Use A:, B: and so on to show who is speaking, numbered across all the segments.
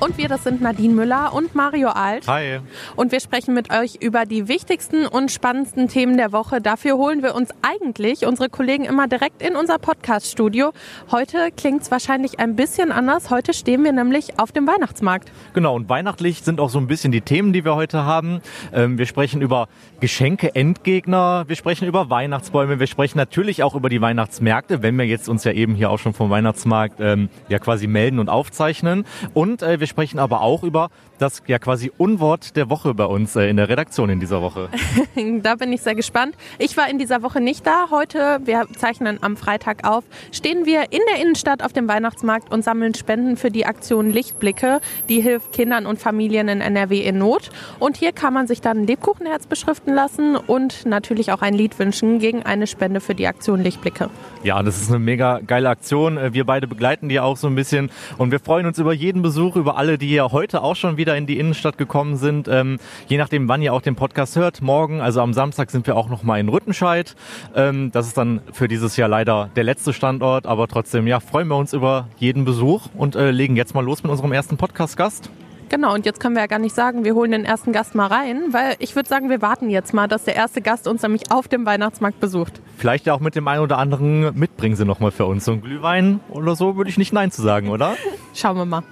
A: Und wir, das sind Nadine Müller und Mario Alt.
B: Hi.
A: Und wir sprechen mit euch über die wichtigsten und spannendsten Themen der Woche. Dafür holen wir uns eigentlich unsere Kollegen immer direkt in unser Podcast-Studio. Heute klingt es wahrscheinlich ein bisschen anders. Heute stehen wir nämlich auf dem Weihnachtsmarkt.
B: Genau, und weihnachtlich sind auch so ein bisschen die Themen, die wir heute haben. Ähm, wir sprechen über Geschenke, Endgegner, wir sprechen über Weihnachtsbäume, wir sprechen natürlich auch über die Weihnachtsmärkte, wenn wir jetzt uns ja eben hier auch schon vom Weihnachtsmarkt ähm, ja quasi melden und aufzeichnen. Und äh, wir sprechen aber auch über das ja quasi Unwort der Woche bei uns äh, in der Redaktion in dieser Woche.
A: da bin ich sehr gespannt. Ich war in dieser Woche nicht da. Heute, wir zeichnen am Freitag auf, stehen wir in der Innenstadt auf dem Weihnachtsmarkt und sammeln Spenden für die Aktion Lichtblicke. Die hilft Kindern und Familien in NRW in Not. Und hier kann man sich dann ein Lebkuchenherz beschriften lassen und natürlich auch ein Lied wünschen gegen eine Spende für die Aktion Lichtblicke.
B: Ja, das ist eine mega geile Aktion. Äh, wir beide begleiten die auch so ein bisschen und wir freuen uns über jeden Besuch, über alle, die ja heute auch schon wieder in die Innenstadt gekommen sind. Ähm, je nachdem, wann ihr auch den Podcast hört, morgen, also am Samstag sind wir auch noch mal in Rüttenscheid. Ähm, das ist dann für dieses Jahr leider der letzte Standort, aber trotzdem, ja, freuen wir uns über jeden Besuch und äh, legen jetzt mal los mit unserem ersten Podcast-Gast.
A: Genau, und jetzt können wir ja gar nicht sagen, wir holen den ersten Gast mal rein, weil ich würde sagen, wir warten jetzt mal, dass der erste Gast uns nämlich auf dem Weihnachtsmarkt besucht.
B: Vielleicht ja auch mit dem einen oder anderen mitbringen sie nochmal für uns. So ein Glühwein oder so würde ich nicht Nein zu sagen, oder?
A: Schauen wir mal.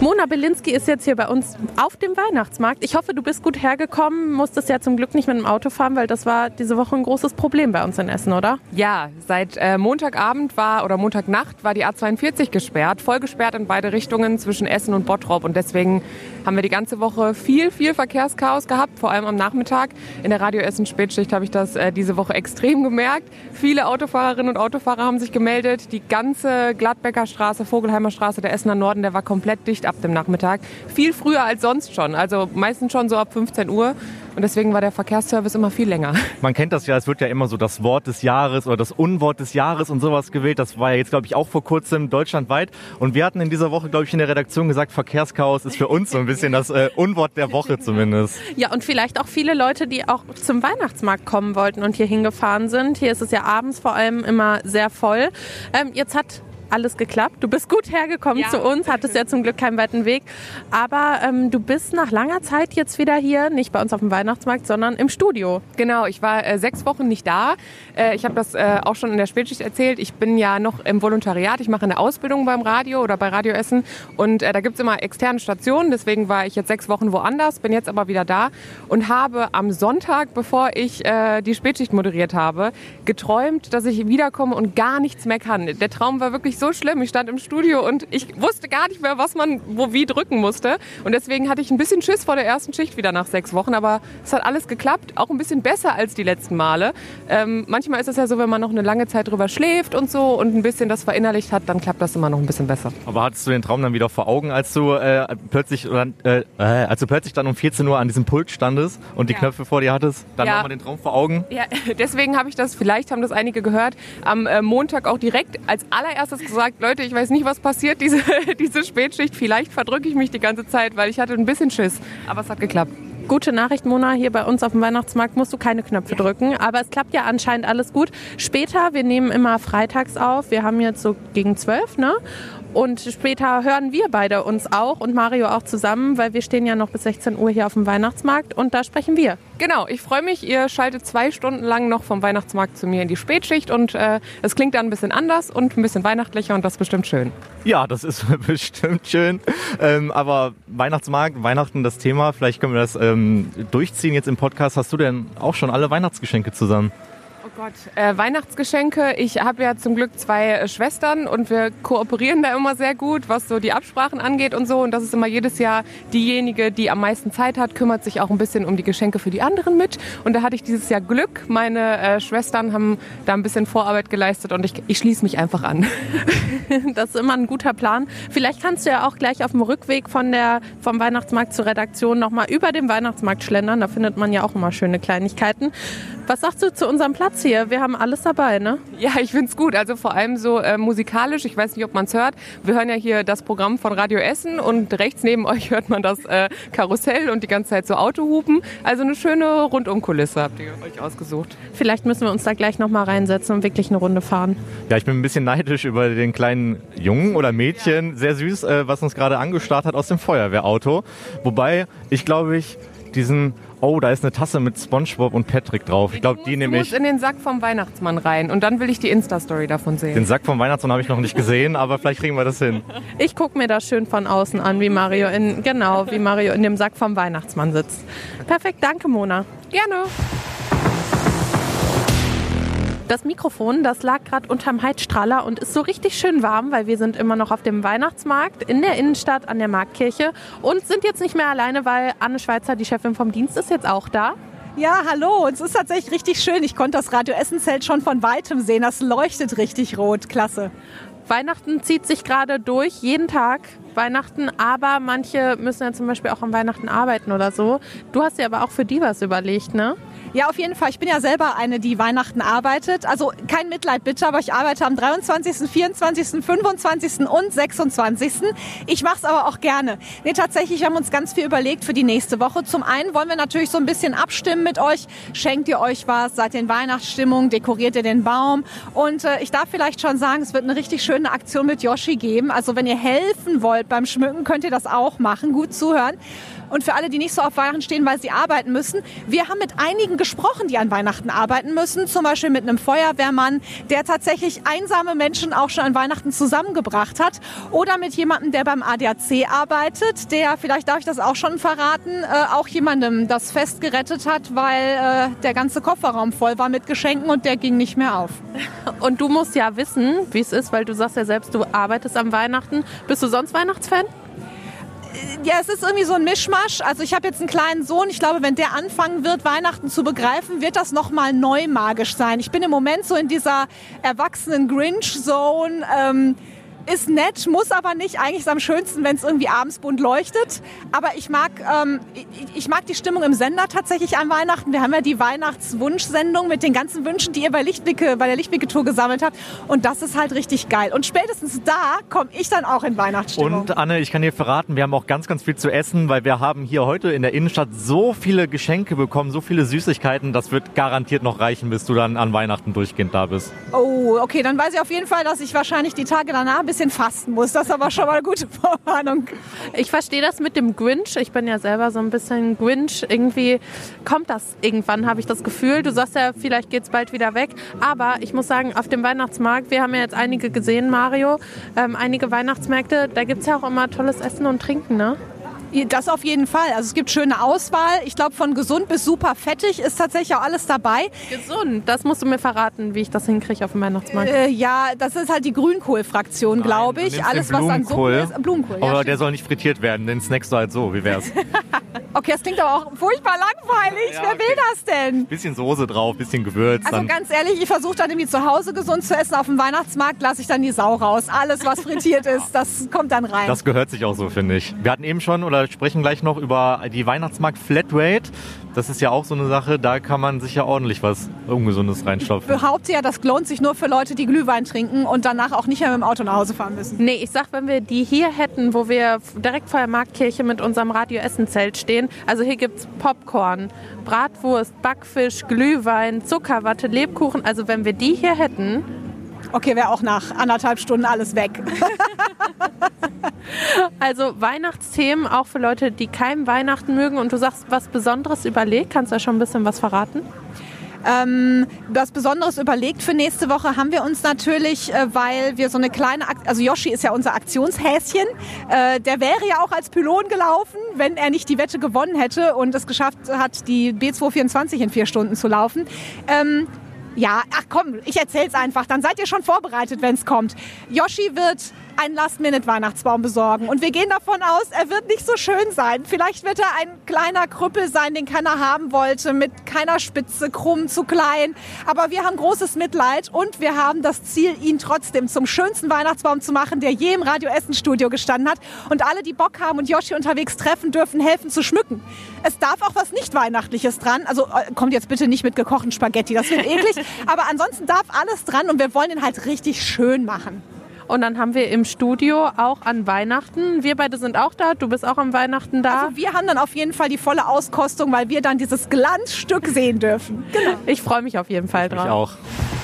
A: Mona Belinski ist jetzt hier bei uns auf dem Weihnachtsmarkt. Ich hoffe, du bist gut hergekommen, musstest ja zum Glück nicht mit dem Auto fahren, weil das war diese Woche ein großes Problem bei uns in Essen, oder?
C: Ja, seit äh, Montagabend war oder Montagnacht war die A42 gesperrt, voll gesperrt in beide Richtungen zwischen Essen und Bottrop und deswegen haben wir die ganze Woche viel, viel Verkehrschaos gehabt, vor allem am Nachmittag. In der Radio Essen Spätschicht habe ich das äh, diese Woche extrem gemerkt. Viele Autofahrerinnen und Autofahrer haben sich gemeldet. Die ganze Gladbecker Straße, Vogelheimer Straße, der Essener Norden, der war komplett dicht ab dem Nachmittag. Viel früher als sonst schon. Also meistens schon so ab 15 Uhr. Und deswegen war der Verkehrsservice immer viel länger.
B: Man kennt das ja, es wird ja immer so das Wort des Jahres oder das Unwort des Jahres und sowas gewählt. Das war ja jetzt, glaube ich, auch vor kurzem deutschlandweit. Und wir hatten in dieser Woche, glaube ich, in der Redaktion gesagt, Verkehrschaos ist für uns so ein bisschen das äh, Unwort der Woche zumindest.
A: Ja, und vielleicht auch viele Leute, die auch zum Weihnachtsmarkt kommen wollten und hier hingefahren sind. Hier ist es ja abends vor allem immer sehr voll. Ähm, jetzt hat alles geklappt. Du bist gut hergekommen ja. zu uns, hattest ja zum Glück keinen weiten Weg. Aber ähm, du bist nach langer Zeit jetzt wieder hier, nicht bei uns auf dem Weihnachtsmarkt, sondern im Studio.
C: Genau, ich war äh, sechs Wochen nicht da. Äh, ich habe das äh, auch schon in der Spätschicht erzählt. Ich bin ja noch im Volontariat. Ich mache eine Ausbildung beim Radio oder bei Radio Essen. Und äh, da gibt es immer externe Stationen. Deswegen war ich jetzt sechs Wochen woanders, bin jetzt aber wieder da und habe am Sonntag, bevor ich äh, die Spätschicht moderiert habe, geträumt, dass ich wiederkomme und gar nichts mehr kann. Der Traum war wirklich so schlimm. Ich stand im Studio und ich wusste gar nicht mehr, was man wo wie drücken musste. Und deswegen hatte ich ein bisschen Schiss vor der ersten Schicht wieder nach sechs Wochen. Aber es hat alles geklappt, auch ein bisschen besser als die letzten Male. Ähm, manchmal ist es ja so, wenn man noch eine lange Zeit drüber schläft und so und ein bisschen das verinnerlicht hat, dann klappt das immer noch ein bisschen besser.
B: Aber hattest du den Traum dann wieder vor Augen, als du äh, plötzlich oder, äh, äh als du plötzlich dann um 14 Uhr an diesem Pult standest und die ja. Knöpfe vor dir hattest? Dann ja. nochmal den Traum vor Augen?
C: Ja, deswegen habe ich das, vielleicht haben das einige gehört, am äh, Montag auch direkt als allererstes gesagt, Leute, ich weiß nicht, was passiert, diese, diese Spätschicht. Vielleicht verdrücke ich mich die ganze Zeit, weil ich hatte ein bisschen Schiss. Aber es hat geklappt.
A: Gute Nachricht, Mona, hier bei uns auf dem Weihnachtsmarkt musst du keine Knöpfe drücken, aber es klappt ja anscheinend alles gut. Später, wir nehmen immer freitags auf, wir haben jetzt so gegen zwölf, ne? Und später hören wir beide uns auch und Mario auch zusammen, weil wir stehen ja noch bis 16 Uhr hier auf dem Weihnachtsmarkt und da sprechen wir.
C: Genau, ich freue mich. Ihr schaltet zwei Stunden lang noch vom Weihnachtsmarkt zu mir in die Spätschicht und äh, es klingt dann ein bisschen anders und ein bisschen weihnachtlicher und das ist bestimmt schön.
B: Ja, das ist bestimmt schön. Ähm, aber Weihnachtsmarkt, Weihnachten das Thema, vielleicht können wir das ähm, durchziehen jetzt im Podcast. Hast du denn auch schon alle Weihnachtsgeschenke zusammen?
C: Gott, äh, Weihnachtsgeschenke. Ich habe ja zum Glück zwei äh, Schwestern und wir kooperieren da immer sehr gut, was so die Absprachen angeht und so. Und das ist immer jedes Jahr diejenige, die am meisten Zeit hat, kümmert sich auch ein bisschen um die Geschenke für die anderen mit. Und da hatte ich dieses Jahr Glück. Meine äh, Schwestern haben da ein bisschen Vorarbeit geleistet und ich, ich schließe mich einfach an.
A: das ist immer ein guter Plan. Vielleicht kannst du ja auch gleich auf dem Rückweg von der, vom Weihnachtsmarkt zur Redaktion nochmal über den Weihnachtsmarkt schlendern. Da findet man ja auch immer schöne Kleinigkeiten. Was sagst du zu unserem Platz hier? Wir haben alles dabei, ne?
C: Ja, ich find's gut. Also vor allem so äh, musikalisch. Ich weiß nicht, ob man's hört. Wir hören ja hier das Programm von Radio Essen und rechts neben euch hört man das äh, Karussell und die ganze Zeit so Autohupen. Also eine schöne Rundumkulisse habt ihr euch ausgesucht.
A: Vielleicht müssen wir uns da gleich nochmal reinsetzen und wirklich eine Runde fahren.
B: Ja, ich bin ein bisschen neidisch über den kleinen Jungen oder Mädchen, sehr süß, äh, was uns gerade angestarrt hat aus dem Feuerwehrauto. Wobei, ich glaube, ich diesen Oh, da ist eine Tasse mit SpongeBob und Patrick drauf. Ich glaube, die nehme ich.
C: In den Sack vom Weihnachtsmann rein und dann will ich die Insta-Story davon sehen.
B: Den Sack vom Weihnachtsmann habe ich noch nicht gesehen, aber vielleicht kriegen wir das hin.
A: Ich gucke mir das schön von außen an, wie Mario in genau wie Mario in dem Sack vom Weihnachtsmann sitzt. Perfekt, danke Mona.
C: Gerne.
A: Das Mikrofon, das lag gerade unterm Heizstrahler und ist so richtig schön warm, weil wir sind immer noch auf dem Weihnachtsmarkt in der Innenstadt an der Marktkirche und sind jetzt nicht mehr alleine, weil Anne Schweizer, die Chefin vom Dienst, ist jetzt auch da.
D: Ja, hallo. Es ist tatsächlich richtig schön. Ich konnte das Radio Essenzelt schon von weitem sehen. Das leuchtet richtig rot. Klasse.
A: Weihnachten zieht sich gerade durch, jeden Tag Weihnachten, aber manche müssen ja zum Beispiel auch am Weihnachten arbeiten oder so. Du hast dir aber auch für die was überlegt, ne?
D: Ja, auf jeden Fall. Ich bin ja selber eine, die Weihnachten arbeitet. Also kein Mitleid bitte, aber ich arbeite am 23., 24., 25. und 26. Ich mache es aber auch gerne. Nee, tatsächlich haben wir uns ganz viel überlegt für die nächste Woche. Zum einen wollen wir natürlich so ein bisschen abstimmen mit euch. Schenkt ihr euch was? Seid ihr in Weihnachtsstimmung? Dekoriert ihr den Baum? Und äh, ich darf vielleicht schon sagen, es wird eine richtig schöne Aktion mit Yoshi geben. Also wenn ihr helfen wollt beim Schmücken, könnt ihr das auch machen. Gut zuhören. Und für alle, die nicht so auf Weihnachten stehen, weil sie arbeiten müssen, wir haben mit einigen gesprochen, die an Weihnachten arbeiten müssen. Zum Beispiel mit einem Feuerwehrmann, der tatsächlich einsame Menschen auch schon an Weihnachten zusammengebracht hat. Oder mit jemandem, der beim ADAC arbeitet, der, vielleicht darf ich das auch schon verraten, äh, auch jemandem das Fest gerettet hat, weil äh, der ganze Kofferraum voll war mit Geschenken und der ging nicht mehr auf.
A: Und du musst ja wissen, wie es ist, weil du sagst ja selbst, du arbeitest am Weihnachten. Bist du sonst Weihnachtsfan?
D: Ja, es ist irgendwie so ein Mischmasch. Also ich habe jetzt einen kleinen Sohn. Ich glaube, wenn der anfangen wird, Weihnachten zu begreifen, wird das nochmal neu magisch sein. Ich bin im Moment so in dieser erwachsenen Grinch-Zone. Ähm, ist nett, muss aber nicht. Eigentlich ist es am schönsten, wenn es irgendwie abends bunt leuchtet. Aber ich mag, ähm, ich, ich, mag die Stimmung im Sender tatsächlich an Weihnachten. Wir haben ja die Weihnachtswunschsendung mit den ganzen Wünschen, die ihr bei Lichtblicke, bei der Lichtblicke-Tour gesammelt habt. Und das ist halt richtig geil. Und spätestens da komme ich dann auch in Weihnachtsstimmung.
B: Und Anne, ich kann dir verraten, wir haben auch ganz, ganz viel zu essen, weil wir haben hier heute in der Innenstadt so viele Geschenke bekommen, so viele Süßigkeiten. Das wird garantiert noch reichen, bis du dann an Weihnachten durchgehend da bist.
D: Oh, okay, dann weiß ich auf jeden Fall, dass ich wahrscheinlich die Tage danach ein bisschen fasten muss. Das ist aber schon mal eine gute Vorwarnung.
A: Ich verstehe das mit dem Grinch. Ich bin ja selber so ein bisschen Grinch. Irgendwie kommt das irgendwann, habe ich das Gefühl. Du sagst ja, vielleicht geht es bald wieder weg. Aber ich muss sagen, auf dem Weihnachtsmarkt, wir haben ja jetzt einige gesehen, Mario, ähm, einige Weihnachtsmärkte, da gibt es ja auch immer tolles Essen und Trinken, ne?
D: Das auf jeden Fall. Also es gibt schöne Auswahl. Ich glaube, von gesund bis super fettig ist tatsächlich auch alles dabei.
A: Gesund? Das musst du mir verraten, wie ich das hinkriege auf dem Weihnachtsmarkt.
D: Äh, ja, das ist halt die Grünkohl-Fraktion, glaube ich. Alles, was an Suppe ist.
B: Blumenkohl. Ja, aber der soll nicht frittiert werden. Den snackst du halt so. Wie wär's?
D: okay, das klingt aber auch furchtbar langweilig. Ja, Wer okay. will das denn?
B: Bisschen Soße drauf, bisschen Gewürz.
D: Also ganz ehrlich, ich versuche dann irgendwie zu Hause gesund zu essen. Auf dem Weihnachtsmarkt lasse ich dann die Sau raus. Alles, was frittiert ist, das kommt dann rein.
B: Das gehört sich auch so, finde ich. Wir hatten eben schon oder sprechen gleich noch über die Weihnachtsmarkt Flatrate. Das ist ja auch so eine Sache, da kann man sich ja ordentlich was Ungesundes reinstopfen.
D: Ich behaupte ja, das lohnt sich nur für Leute, die Glühwein trinken und danach auch nicht mehr mit dem Auto nach Hause fahren müssen.
A: Nee, ich sag, wenn wir die hier hätten, wo wir direkt vor der Marktkirche mit unserem Radio-Essen-Zelt stehen, also hier gibt es Popcorn, Bratwurst, Backfisch, Glühwein, Zuckerwatte, Lebkuchen, also wenn wir die hier hätten,
D: Okay, wäre auch nach anderthalb Stunden alles weg.
A: also Weihnachtsthemen auch für Leute, die kein Weihnachten mögen und du sagst was Besonderes überlegt. Kannst du da schon ein bisschen was verraten?
D: Ähm, was Besonderes überlegt für nächste Woche haben wir uns natürlich, äh, weil wir so eine kleine, Ak also Yoshi ist ja unser Aktionshäschen, äh, der wäre ja auch als Pylon gelaufen, wenn er nicht die Wette gewonnen hätte und es geschafft hat, die B224 in vier Stunden zu laufen. Ähm, ja, ach komm, ich erzähl's einfach. Dann seid ihr schon vorbereitet, wenn es kommt. Yoshi wird einen Last-Minute-Weihnachtsbaum besorgen. Und wir gehen davon aus, er wird nicht so schön sein. Vielleicht wird er ein kleiner Krüppel sein, den keiner haben wollte, mit keiner Spitze, krumm, zu klein. Aber wir haben großes Mitleid und wir haben das Ziel, ihn trotzdem zum schönsten Weihnachtsbaum zu machen, der je im Radio Essen Studio gestanden hat. Und alle, die Bock haben und Yoshi unterwegs treffen, dürfen helfen zu schmücken. Es darf auch was nicht Weihnachtliches dran. Also äh, kommt jetzt bitte nicht mit gekochten Spaghetti, das wird eklig. Aber ansonsten darf alles dran und wir wollen ihn halt richtig schön machen.
A: Und dann haben wir im Studio auch an Weihnachten. Wir beide sind auch da. Du bist auch am Weihnachten da.
D: Also wir haben dann auf jeden Fall die volle Auskostung, weil wir dann dieses Glanzstück sehen dürfen.
A: Genau. Ich freue mich auf jeden Fall drauf.
B: Ich auch.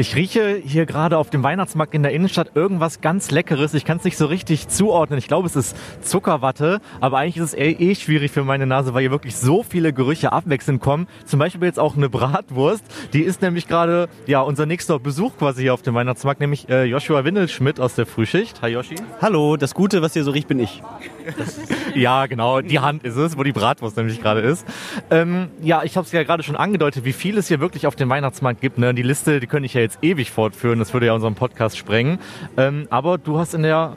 B: Ich rieche hier gerade auf dem Weihnachtsmarkt in der Innenstadt irgendwas ganz Leckeres. Ich kann es nicht so richtig zuordnen. Ich glaube, es ist Zuckerwatte, aber eigentlich ist es eh, eh schwierig für meine Nase, weil hier wirklich so viele Gerüche abwechselnd kommen. Zum Beispiel jetzt auch eine Bratwurst. Die ist nämlich gerade ja unser nächster Besuch quasi hier auf dem Weihnachtsmarkt, nämlich äh, Joshua Windelschmidt aus der Frühschicht. Hi Yoshi.
E: Hallo, das Gute, was hier so riecht, bin ich.
B: ja, genau, die Hand ist es, wo die Bratwurst nämlich gerade ist. Ähm, ja, ich habe es ja gerade schon angedeutet, wie viel es hier wirklich auf dem Weihnachtsmarkt gibt. Ne? Die Liste, die könnte ich ja jetzt ewig fortführen, das würde ja unseren Podcast sprengen. Ähm, aber du hast in der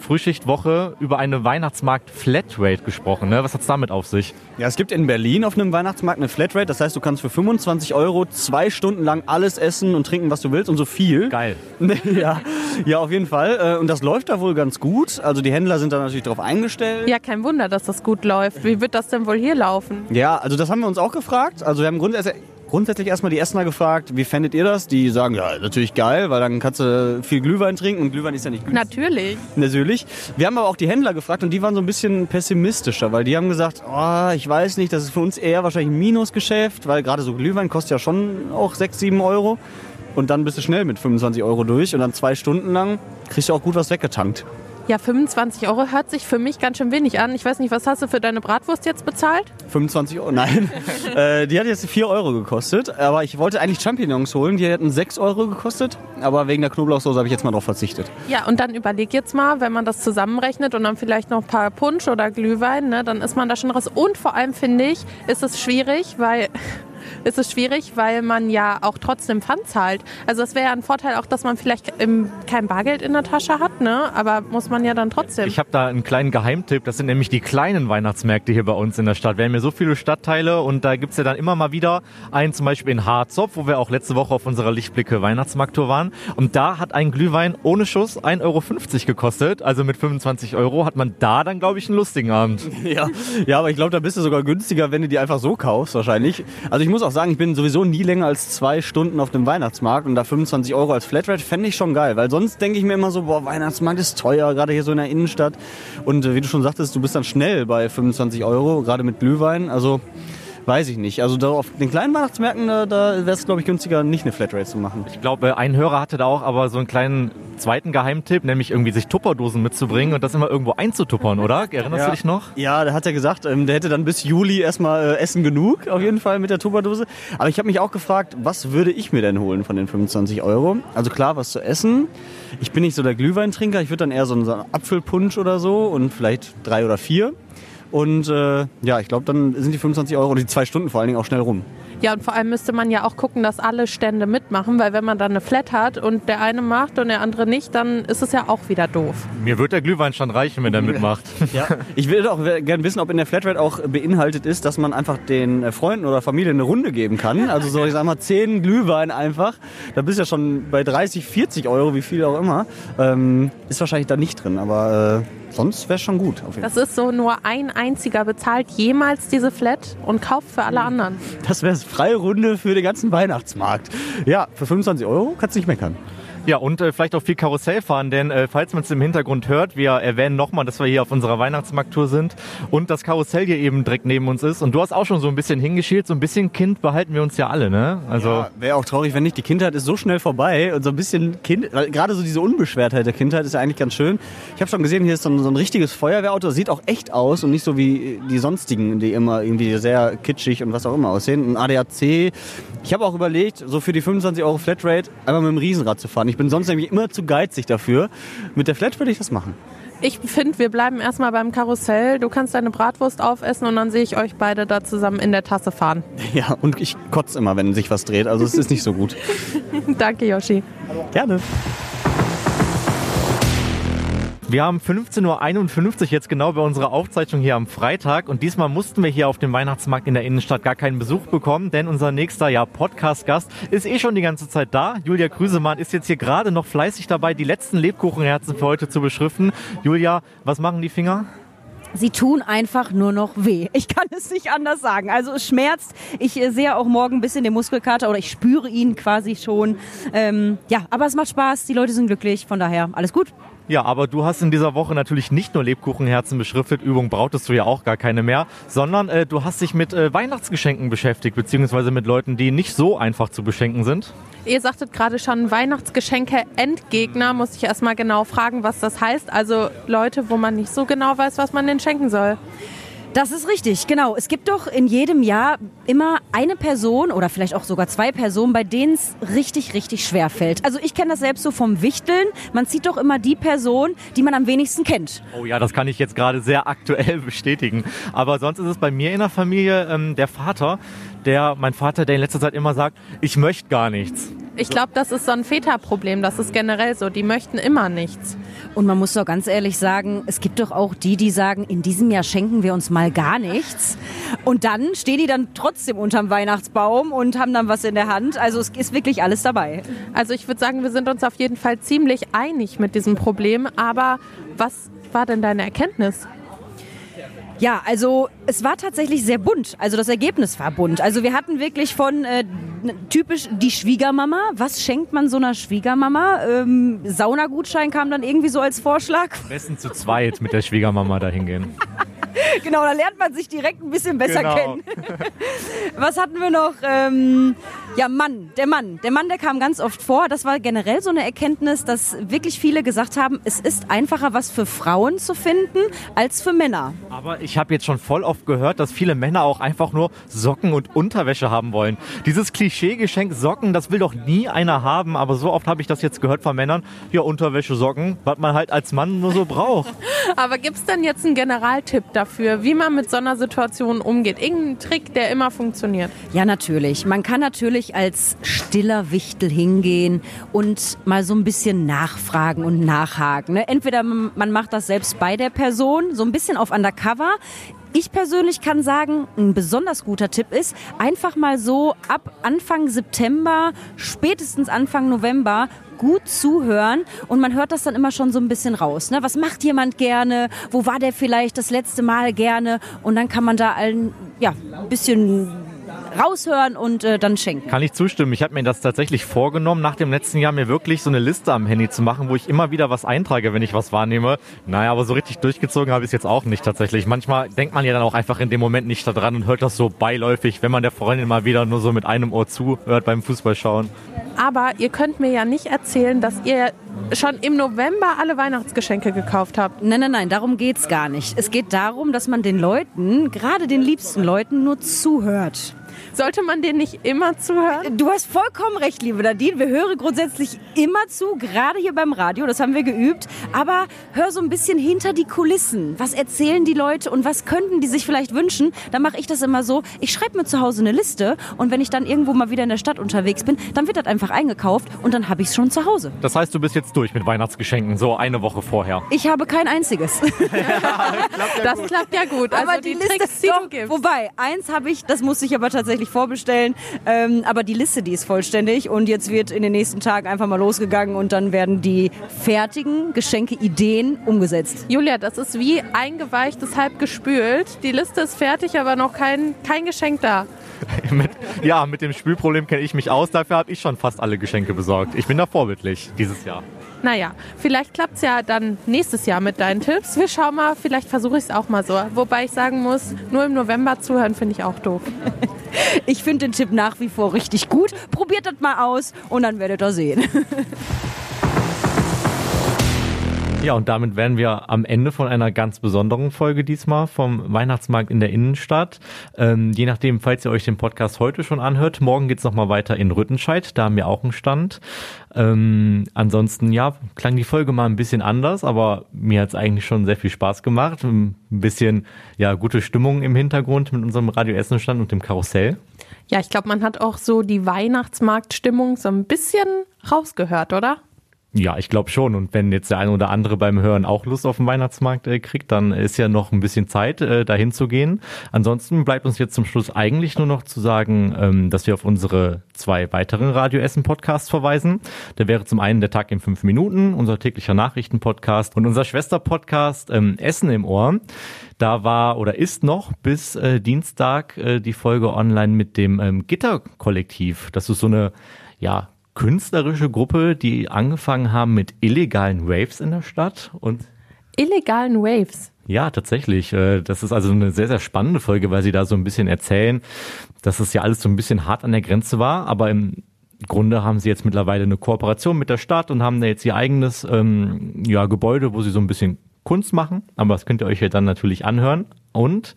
B: Frühschichtwoche über eine Weihnachtsmarkt-Flatrate gesprochen. Ne? Was hat es damit auf sich?
E: Ja, es gibt in Berlin auf einem Weihnachtsmarkt eine Flatrate. Das heißt, du kannst für 25 Euro zwei Stunden lang alles essen und trinken, was du willst und so viel.
B: Geil.
E: ja, ja, auf jeden Fall. Äh, Und das läuft da wohl ganz gut. Also die Händler sind da natürlich drauf eingestellt.
A: Ja, kein Wunder, dass das gut läuft. Wie wird das denn wohl hier laufen?
E: Ja, also das haben wir uns auch gefragt. Also wir haben grundsätzlich, grundsätzlich erstmal die Essener gefragt, wie fändet ihr das? Die sagen, ja, natürlich geil, weil dann kannst du viel Glühwein trinken und Glühwein ist ja nicht günstig.
A: Natürlich.
E: Natürlich. Wir haben aber auch die Händler gefragt und die waren so ein bisschen pessimistischer, weil die haben gesagt, oh, ich weiß nicht, das ist für uns eher wahrscheinlich ein Minusgeschäft, weil gerade so Glühwein kostet ja schon auch 6, 7 Euro. Und dann bist du schnell mit 25 Euro durch und dann zwei Stunden lang kriegst du auch gut was weggetankt.
A: Ja, 25 Euro hört sich für mich ganz schön wenig an. Ich weiß nicht, was hast du für deine Bratwurst jetzt bezahlt?
E: 25 Euro, nein. äh, die hat jetzt 4 Euro gekostet, aber ich wollte eigentlich Champignons holen, die hätten 6 Euro gekostet, aber wegen der Knoblauchsoße habe ich jetzt mal drauf verzichtet.
A: Ja, und dann überleg jetzt mal, wenn man das zusammenrechnet und dann vielleicht noch ein paar Punsch oder Glühwein, ne, dann ist man da schon raus. Und vor allem finde ich, ist es schwierig, weil ist es schwierig, weil man ja auch trotzdem Pfand zahlt. Also es wäre ja ein Vorteil auch, dass man vielleicht im, kein Bargeld in der Tasche hat, ne? aber muss man ja dann trotzdem.
B: Ich habe da einen kleinen Geheimtipp. Das sind nämlich die kleinen Weihnachtsmärkte hier bei uns in der Stadt. Wir haben ja so viele Stadtteile und da gibt's ja dann immer mal wieder einen zum Beispiel in Harzopf, wo wir auch letzte Woche auf unserer Lichtblicke Weihnachtsmarkttour waren. Und da hat ein Glühwein ohne Schuss 1,50 Euro gekostet. Also mit 25 Euro hat man da dann, glaube ich, einen lustigen Abend.
E: Ja, ja aber ich glaube, da bist du sogar günstiger, wenn du die einfach so kaufst, wahrscheinlich. Also ich muss auch sagen, ich bin sowieso nie länger als zwei Stunden auf dem Weihnachtsmarkt und da 25 Euro als Flatrate fände ich schon geil, weil sonst denke ich mir immer so, boah, Weihnachtsmarkt ist teuer, gerade hier so in der Innenstadt. Und äh, wie du schon sagtest, du bist dann schnell bei 25 Euro, gerade mit Glühwein. Also weiß ich nicht. Also da auf den kleinen Weihnachtsmärkten, da, da wäre es, glaube ich, günstiger, nicht eine Flatrate zu machen.
B: Ich glaube, ein Hörer hatte da auch aber so einen kleinen zweiten Geheimtipp, nämlich irgendwie sich Tupperdosen mitzubringen und das immer irgendwo einzutuppern, oder? Erinnerst
E: Ja.
B: du dich noch?
E: Ja, da hat er gesagt, ähm, der hätte dann bis Juli erstmal äh, Essen genug, auf jeden Fall mit der Tupperdose. Aber ich habe mich auch gefragt, was würde ich mir denn holen von den 25 Euro? Also klar, was zu essen. Ich bin nicht so der Glühweintrinker, ich würde dann eher so einen, so einen Apfelpunsch oder so und vielleicht drei oder vier. Und äh, ja, ich glaube, dann sind die 25 Euro und die zwei Stunden vor allen Dingen auch schnell rum.
A: Ja, und vor allem müsste man ja auch gucken, dass alle Stände mitmachen, weil wenn man dann eine Flat hat und der eine macht und der andere nicht, dann ist es ja auch wieder doof.
B: Mir wird der Glühweinstand reichen, wenn der mitmacht.
E: Ja. Ich würde auch gerne wissen, ob in der Flatrate auch beinhaltet ist, dass man einfach den äh, Freunden oder Familie eine Runde geben kann. Also so, ich sag mal, 10 Glühwein einfach. Da bist du ja schon bei 30, 40 Euro, wie viel auch immer. Ähm, ist wahrscheinlich da nicht drin, aber äh, sonst wäre es schon gut.
A: Das ist so, nur ein einziger bezahlt jemals diese Flat und kauft für alle anderen.
E: Das wäre freie Runde für den ganzen Weihnachtsmarkt. Ja, für 25 Euro kannst du nicht meckern.
B: Ja, und äh, vielleicht auch viel Karussell fahren, denn äh, falls man es im Hintergrund hört, wir erwähnen nochmal, dass wir hier auf unserer Weihnachtsmarkttour sind und das Karussell hier eben direkt neben uns ist. Und du hast auch schon so ein bisschen hingeschielt, so ein bisschen Kind behalten wir uns ja alle, ne? Also
E: Ja, wäre auch traurig, wenn nicht. Die Kindheit ist so schnell vorbei und so ein bisschen Kind, gerade so diese Unbeschwertheit der Kindheit ist ja eigentlich ganz schön. Ich habe schon gesehen, hier ist so ein, so ein richtiges Feuerwehrauto. Sieht auch echt aus und nicht so wie die sonstigen, die immer irgendwie sehr kitschig und was auch immer aussehen. Ein ADAC. Ich habe auch überlegt, so für die 25 Euro Flatrate einmal mit dem Riesenrad zu fahren. Ich bin sonst nämlich immer zu geizig dafür. Mit der Flat würde ich das machen.
A: Ich finde, wir bleiben erstmal beim Karussell. Du kannst deine Bratwurst aufessen und dann sehe ich euch beide da zusammen in der Tasse fahren.
E: Ja, und ich kotze immer, wenn sich was dreht. Also es ist nicht so gut.
A: Danke, Yoshi.
E: Gerne.
B: Wir haben 15.51 Uhr jetzt genau bei unserer Aufzeichnung hier am Freitag und diesmal mussten wir hier auf dem Weihnachtsmarkt in der Innenstadt gar keinen Besuch bekommen, denn unser nächster ja, Podcast-Gast ist eh schon die ganze Zeit da. Julia Krüsemann ist jetzt hier gerade noch fleißig dabei, die letzten Lebkuchenherzen für heute zu beschriften. Julia, was machen die Finger?
F: Sie tun einfach nur noch weh. Ich kann es nicht anders sagen. Also es schmerzt. Ich äh, sehe auch morgen ein bisschen den Muskelkater oder ich spüre ihn quasi schon. Ähm, ja, aber es macht Spaß. Die Leute sind glücklich. Von daher alles gut.
B: Ja, aber du hast in dieser Woche natürlich nicht nur Lebkuchenherzen beschriftet, Übung brauchtest du ja auch gar keine mehr, sondern äh, du hast dich mit äh, Weihnachtsgeschenken beschäftigt, beziehungsweise mit Leuten, die nicht so einfach zu beschenken sind.
A: Ihr sagtet gerade schon Weihnachtsgeschenke-Endgegner. Muss ich erstmal genau fragen, was das heißt. Also Leute, wo man nicht so genau weiß, was man denn schenken soll.
F: Das ist richtig, genau. Es gibt doch in jedem Jahr immer eine Person oder vielleicht auch sogar zwei Personen, bei denen es richtig, richtig schwer fällt. Also ich kenne das selbst so vom Wichteln. Man zieht doch immer die Person, die man am wenigsten kennt.
B: Oh ja, das kann ich jetzt gerade sehr aktuell bestätigen. Aber sonst ist es bei mir in der Familie ähm, der Vater, der, mein Vater, der in letzter Zeit immer sagt, ich möchte gar nichts.
A: Ich glaube, das ist so ein Väterproblem. Das ist generell so. Die möchten immer nichts.
F: Und man muss doch ganz ehrlich sagen, es gibt doch auch die, die sagen, in diesem Jahr schenken wir uns mal gar nichts. Und dann stehen die dann trotzdem unterm Weihnachtsbaum und haben dann was in der Hand. Also es ist wirklich alles dabei.
A: Also ich würde sagen, wir sind uns auf jeden Fall ziemlich einig mit diesem Problem. Aber was war denn deine Erkenntnis?
F: Ja, also es war tatsächlich sehr bunt. Also das Ergebnis war bunt. Also wir hatten wirklich von äh, typisch die Schwiegermama. Was schenkt man so einer Schwiegermama? Ähm, Saunagutschein kam dann irgendwie so als Vorschlag.
B: Am besten zu zweit mit der Schwiegermama dahin gehen.
F: genau, da lernt man sich direkt ein bisschen besser
B: Genau.
F: kennen. Was hatten wir noch? Ähm, ja, Mann, der Mann. Der Mann, der kam ganz oft vor. Das war generell so eine Erkenntnis, dass wirklich viele gesagt haben, es ist einfacher, was für Frauen zu finden, als für Männer.
B: Aber ich habe jetzt schon voll oft gehört, dass viele Männer auch einfach nur Socken und Unterwäsche haben wollen. Dieses Klischee-Geschenk Socken, das will doch nie einer haben, aber so oft habe ich das jetzt gehört von Männern. Ja, Unterwäsche, Socken, was man halt als Mann nur so braucht.
A: Aber gibt es denn jetzt einen Generaltipp dafür, wie man mit so einer Situation umgeht? Irgendein Trick, der immer funktioniert?
F: Ja, natürlich. Man kann natürlich als stiller Wichtel hingehen und mal so ein bisschen nachfragen und nachhaken. Ne? Entweder man macht das selbst bei der Person, so ein bisschen auf Undercover. Ich persönlich kann sagen, ein besonders guter Tipp ist, einfach mal so ab Anfang September, spätestens Anfang November gut zuhören und man hört das dann immer schon so ein bisschen raus. Ne? Was macht jemand gerne? Wo war der vielleicht das letzte Mal gerne? Und dann kann man da ein ja, bisschen raushören und äh, dann schenken.
B: Kann ich zustimmen. Ich habe mir das tatsächlich vorgenommen, nach dem letzten Jahr mir wirklich so eine Liste am Handy zu machen, wo ich immer wieder was eintrage, wenn ich was wahrnehme. Naja, aber so richtig durchgezogen habe ich es jetzt auch nicht tatsächlich. Manchmal denkt man ja dann auch einfach in dem Moment nicht daran und hört das so beiläufig, wenn man der Freundin mal wieder nur so mit einem Ohr zuhört beim Fußballschauen.
A: Aber ihr könnt mir ja nicht erzählen, dass ihr schon im November alle Weihnachtsgeschenke gekauft habt.
F: Nein, nein, nein, darum geht's gar nicht. Es geht darum, dass man den Leuten, gerade den liebsten Leuten, nur zuhört.
A: Sollte man denen nicht immer zuhören?
F: Du hast vollkommen recht, liebe Nadine. Wir hören grundsätzlich immer zu, gerade hier beim Radio, das haben wir geübt. Aber hör so ein bisschen hinter die Kulissen. Was erzählen die Leute und was könnten die sich vielleicht wünschen? Dann mache ich das immer so, ich schreibe mir zu Hause eine Liste und wenn ich dann irgendwo mal wieder in der Stadt unterwegs bin, dann wird das einfach eingekauft und dann habe ich es schon zu Hause.
B: Das heißt, du bist jetzt durch mit Weihnachtsgeschenken, so eine Woche vorher.
F: Ich habe kein einziges.
A: Das klappt ja gut. Also
F: aber
A: die,
F: die, Liste,
A: Tricks, die
F: doch,
A: du gibst.
F: Wobei, eins habe ich, das musste ich aber tatsächlich vorbestellen. Ähm, aber die Liste, die ist vollständig und jetzt wird in den nächsten Tagen einfach mal losgegangen und dann werden die fertigen Geschenke-Ideen umgesetzt.
A: Julia, das ist wie eingeweichtes, halb gespült. Die Liste ist fertig, aber noch kein, kein Geschenk da.
B: mit, ja, mit dem Spülproblem kenne ich mich aus. Dafür habe ich schon fast alle Geschenke besorgt. Ich bin da vorbildlich dieses Jahr.
A: Naja, vielleicht klappt es ja dann nächstes Jahr mit deinen Tipps. Wir schauen mal, vielleicht versuche ich es auch mal so. Wobei ich sagen muss, nur im November zuhören finde ich auch doof.
F: Ich finde den Tipp nach wie vor richtig gut. Probiert das mal aus und dann werdet ihr sehen.
B: Ja, und damit wären wir am Ende von einer ganz besonderen Folge diesmal vom Weihnachtsmarkt in der Innenstadt. Ähm, je nachdem, falls ihr euch den Podcast heute schon anhört, morgen geht's es nochmal weiter in Rüttenscheid. Da haben wir auch einen Stand. Ähm, ansonsten, ja, klang die Folge mal ein bisschen anders, aber mir hat's eigentlich schon sehr viel Spaß gemacht. Ein bisschen, ja, gute Stimmung im Hintergrund mit unserem Radio Essen Stand und dem Karussell.
A: Ja, ich glaube, man hat auch so die Weihnachtsmarktstimmung so ein bisschen rausgehört, oder?
B: Ja, ich glaube schon. Und wenn jetzt der eine oder andere beim Hören auch Lust auf den Weihnachtsmarkt äh, kriegt, dann ist ja noch ein bisschen Zeit, äh, dahin zu gehen. Ansonsten bleibt uns jetzt zum Schluss eigentlich nur noch zu sagen, ähm, dass wir auf unsere zwei weiteren Radio Essen Podcasts verweisen. Der wäre zum einen der Tag in fünf Minuten, unser täglicher Nachrichtenpodcast und unser Schwesterpodcast ähm, Essen im Ohr. Da war oder ist noch bis äh, Dienstag äh, die Folge online mit dem ähm, Gitterkollektiv. Das ist so eine ja, künstlerische Gruppe, die angefangen haben mit illegalen Waves in der Stadt und
A: illegalen Waves.
B: Ja, tatsächlich. Äh, das ist also eine sehr, sehr spannende Folge, weil sie da so ein bisschen erzählen, dass es ja alles so ein bisschen hart an der Grenze war, aber im Grunde haben sie jetzt mittlerweile eine Kooperation mit der Stadt und haben da jetzt ihr eigenes ähm, ja, Gebäude, wo sie so ein bisschen Kunst machen. Aber das könnt ihr euch ja dann natürlich anhören. Und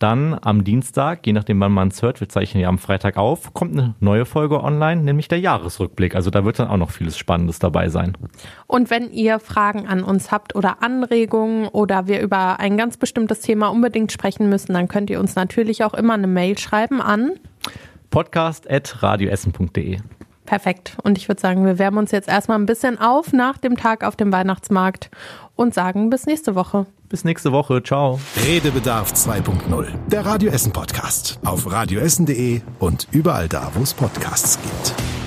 B: dann am Dienstag, je nachdem wann man es hört, wir zeichnen ja am Freitag auf, kommt eine neue Folge online, nämlich der Jahresrückblick. Also da wird dann auch noch vieles Spannendes dabei sein.
A: Und wenn ihr Fragen an uns habt oder Anregungen oder wir über ein ganz bestimmtes Thema unbedingt sprechen müssen, dann könnt ihr uns natürlich auch immer eine Mail schreiben an
B: podcast.radioessen.de.
A: Perfekt. Und ich würde sagen, wir wärmen uns jetzt erstmal ein bisschen auf nach dem Tag auf dem Weihnachtsmarkt und sagen bis nächste Woche.
B: Bis nächste Woche. Ciao.
G: Redebedarf 2.0. Der Radio Essen Podcast. Auf radioessen.de und überall da, wo es Podcasts gibt.